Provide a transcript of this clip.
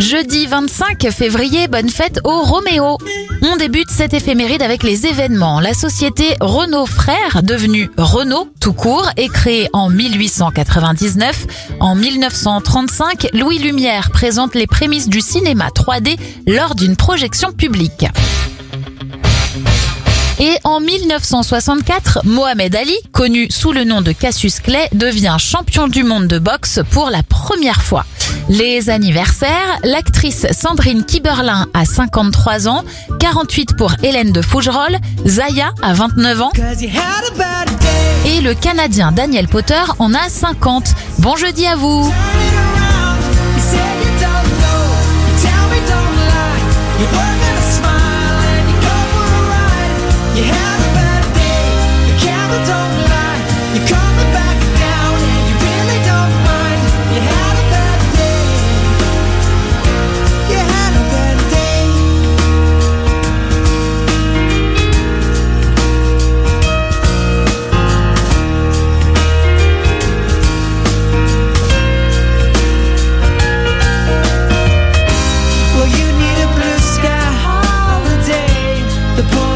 Jeudi 25 février, bonne fête au Roméo. On débute cette éphéméride avec les événements. La société Renault Frères, devenue Renault tout court, est créée en 1899. En 1935, Louis Lumière présente les prémices du cinéma 3D lors d'une projection publique. Et en 1964, Mohamed Ali, connu sous le nom de Cassius Clay, devient champion du monde de boxe pour la première fois. Les anniversaires, l'actrice Sandrine Kiberlin a 53 ans, 48 pour Hélène de Fougerolles, Zaya a 29 ans. Et le Canadien Daniel Potter en a 50. Bon jeudi à vous the point